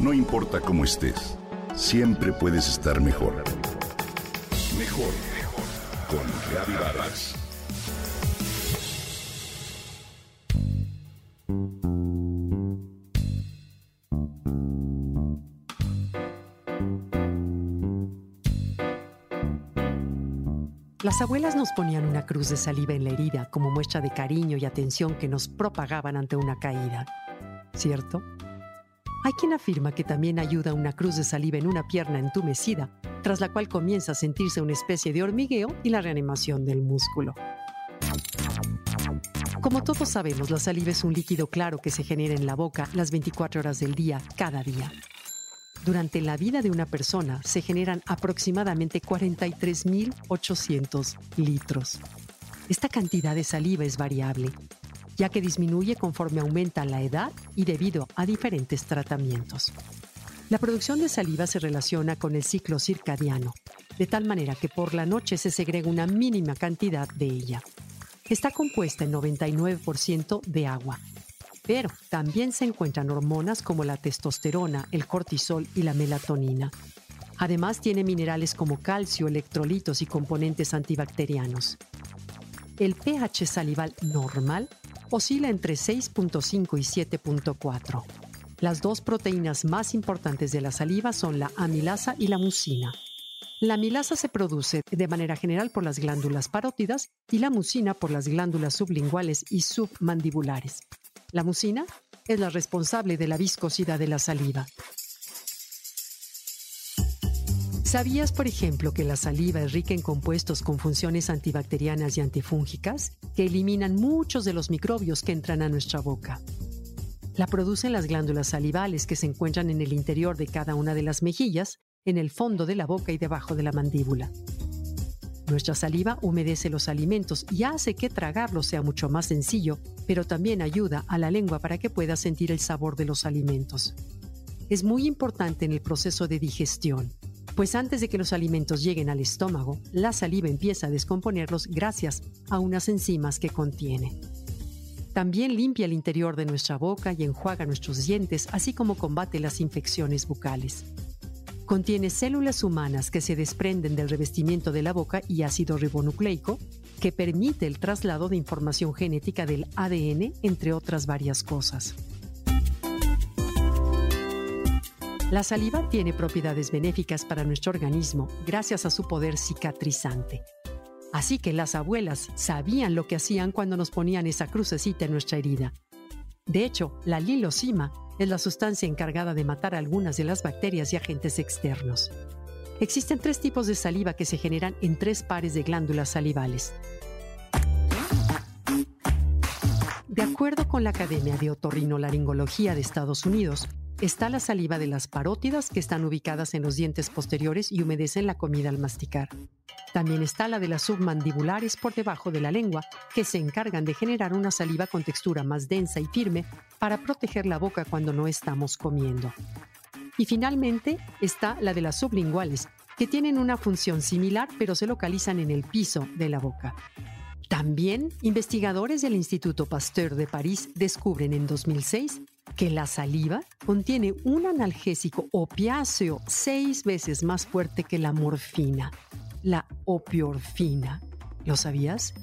No importa cómo estés, siempre puedes estar mejor. Mejor, mejor. Con Reavivadas. Las abuelas nos ponían una cruz de saliva en la herida como muestra de cariño y atención que nos propagaban ante una caída. ¿Cierto? Hay quien afirma que también ayuda una cruz de saliva en una pierna entumecida, tras la cual comienza a sentirse una especie de hormigueo y la reanimación del músculo. Como todos sabemos, la saliva es un líquido claro que se genera en la boca las 24 horas del día, cada día. Durante la vida de una persona se generan aproximadamente 43.800 litros. Esta cantidad de saliva es variable ya que disminuye conforme aumenta la edad y debido a diferentes tratamientos. La producción de saliva se relaciona con el ciclo circadiano, de tal manera que por la noche se segrega una mínima cantidad de ella. Está compuesta en 99% de agua, pero también se encuentran hormonas como la testosterona, el cortisol y la melatonina. Además tiene minerales como calcio, electrolitos y componentes antibacterianos. El pH salival normal oscila entre 6.5 y 7.4. Las dos proteínas más importantes de la saliva son la amilasa y la mucina. La amilasa se produce de manera general por las glándulas parótidas y la mucina por las glándulas sublinguales y submandibulares. La mucina es la responsable de la viscosidad de la saliva. ¿Sabías, por ejemplo, que la saliva es rica en compuestos con funciones antibacterianas y antifúngicas que eliminan muchos de los microbios que entran a nuestra boca? La producen las glándulas salivales que se encuentran en el interior de cada una de las mejillas, en el fondo de la boca y debajo de la mandíbula. Nuestra saliva humedece los alimentos y hace que tragarlos sea mucho más sencillo, pero también ayuda a la lengua para que pueda sentir el sabor de los alimentos. Es muy importante en el proceso de digestión pues antes de que los alimentos lleguen al estómago, la saliva empieza a descomponerlos gracias a unas enzimas que contiene. También limpia el interior de nuestra boca y enjuaga nuestros dientes, así como combate las infecciones bucales. Contiene células humanas que se desprenden del revestimiento de la boca y ácido ribonucleico, que permite el traslado de información genética del ADN, entre otras varias cosas. La saliva tiene propiedades benéficas para nuestro organismo gracias a su poder cicatrizante. Así que las abuelas sabían lo que hacían cuando nos ponían esa crucecita en nuestra herida. De hecho, la lilocima es la sustancia encargada de matar algunas de las bacterias y agentes externos. Existen tres tipos de saliva que se generan en tres pares de glándulas salivales. De acuerdo con la Academia de Otorrinolaringología de Estados Unidos, Está la saliva de las parótidas que están ubicadas en los dientes posteriores y humedecen la comida al masticar. También está la de las submandibulares por debajo de la lengua, que se encargan de generar una saliva con textura más densa y firme para proteger la boca cuando no estamos comiendo. Y finalmente está la de las sublinguales, que tienen una función similar pero se localizan en el piso de la boca. También investigadores del Instituto Pasteur de París descubren en 2006 que la saliva contiene un analgésico opiáceo seis veces más fuerte que la morfina, la opiorfina. ¿Lo sabías?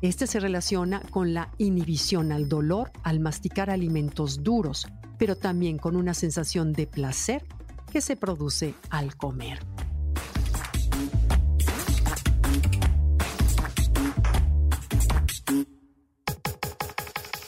Este se relaciona con la inhibición al dolor al masticar alimentos duros, pero también con una sensación de placer que se produce al comer.